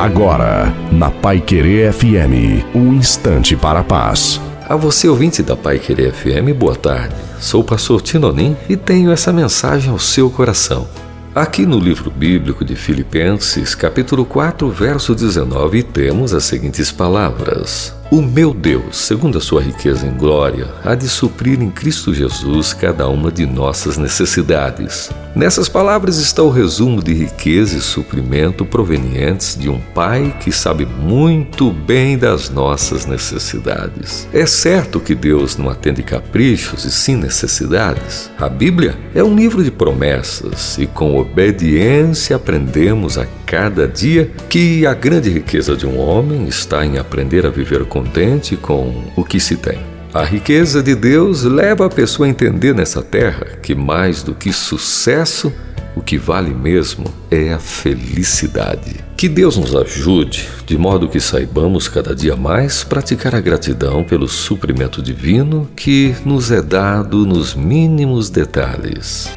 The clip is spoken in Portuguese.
Agora, na Pai Querer FM, um instante para a paz. A você ouvinte da Pai Querer FM, boa tarde. Sou o pastor Tinonim e tenho essa mensagem ao seu coração. Aqui no livro bíblico de Filipenses, capítulo 4, verso 19, temos as seguintes palavras: O meu Deus, segundo a sua riqueza em glória, há de suprir em Cristo Jesus cada uma de nossas necessidades. Nessas palavras está o resumo de riqueza e suprimento provenientes de um Pai que sabe muito bem das nossas necessidades. É certo que Deus não atende caprichos e sim necessidades. A Bíblia é um livro de promessas e com obediência aprendemos a cada dia que a grande riqueza de um homem está em aprender a viver contente com o que se tem. A riqueza de Deus leva a pessoa a entender nessa terra que mais do que sucesso, o que vale mesmo é a felicidade. Que Deus nos ajude, de modo que saibamos cada dia mais praticar a gratidão pelo suprimento divino que nos é dado nos mínimos detalhes.